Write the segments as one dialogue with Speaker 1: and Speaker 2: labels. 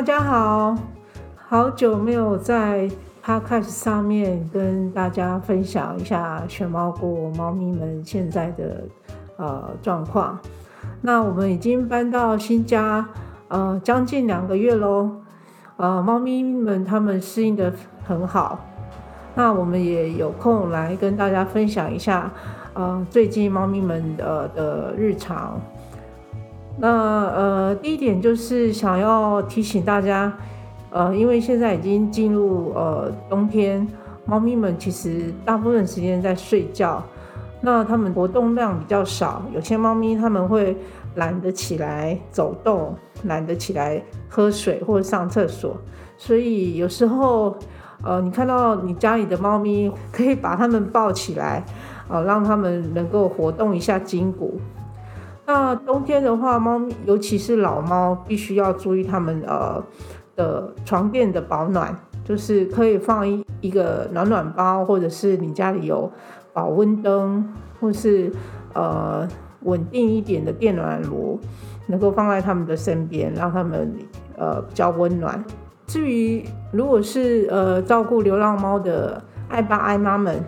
Speaker 1: 大家好，好久没有在 Podcast 上面跟大家分享一下犬猫国猫咪们现在的呃状况。那我们已经搬到新家，呃，将近两个月喽。呃，猫咪们它们适应的很好。那我们也有空来跟大家分享一下，呃，最近猫咪们的的日常。那呃，第一点就是想要提醒大家，呃，因为现在已经进入呃冬天，猫咪们其实大部分时间在睡觉，那它们活动量比较少，有些猫咪它们会懒得起来走动，懒得起来喝水或者上厕所，所以有时候呃，你看到你家里的猫咪，可以把它们抱起来，呃，让它们能够活动一下筋骨。那冬天的话，猫咪尤其是老猫，必须要注意它们呃的床垫的保暖，就是可以放一一个暖暖包，或者是你家里有保温灯，或是呃稳定一点的电暖炉，能够放在它们的身边，让它们呃比较温暖。至于如果是呃照顾流浪猫的爱爸爱妈们。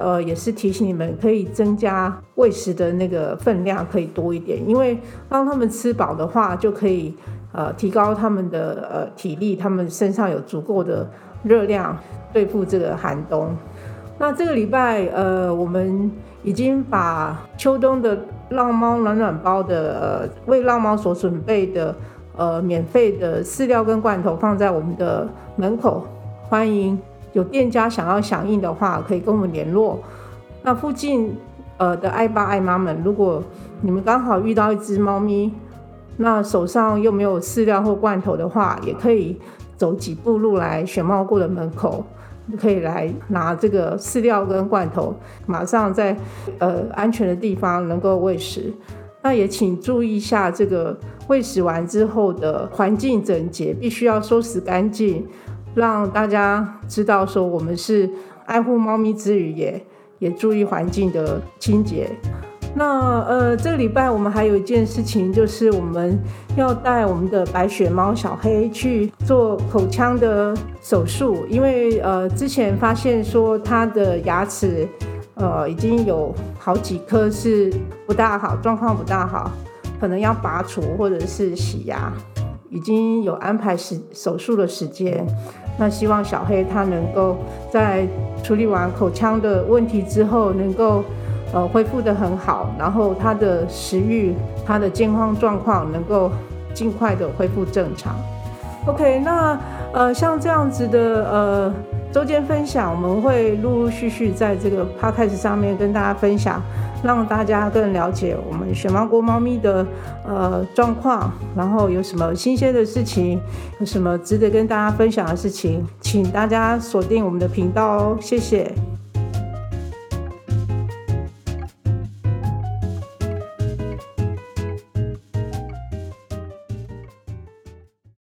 Speaker 1: 呃，也是提醒你们可以增加喂食的那个分量，可以多一点，因为让他们吃饱的话，就可以呃提高他们的呃体力，他们身上有足够的热量对付这个寒冬。那这个礼拜呃，我们已经把秋冬的浪猫暖暖包的呃为浪猫所准备的呃免费的饲料跟罐头放在我们的门口，欢迎。有店家想要响应的话，可以跟我们联络。那附近呃的爱爸爱妈们，如果你们刚好遇到一只猫咪，那手上又没有饲料或罐头的话，也可以走几步路来选猫过的门口，可以来拿这个饲料跟罐头，马上在呃安全的地方能够喂食。那也请注意一下，这个喂食完之后的环境整洁，必须要收拾干净。让大家知道说，我们是爱护猫咪之余，也也注意环境的清洁。那呃，这个礼拜我们还有一件事情，就是我们要带我们的白雪猫小黑去做口腔的手术，因为呃之前发现说它的牙齿呃已经有好几颗是不大好，状况不大好，可能要拔除或者是洗牙。已经有安排时手术的时间，那希望小黑他能够在处理完口腔的问题之后，能够呃恢复得很好，然后他的食欲、他的健康状况能够尽快的恢复正常。OK，那呃像这样子的呃周间分享，我们会陆陆续续在这个 Podcast 上面跟大家分享。让大家更了解我们雪猫国猫咪的呃状况，然后有什么新鲜的事情，有什么值得跟大家分享的事情，请大家锁定我们的频道哦，谢谢。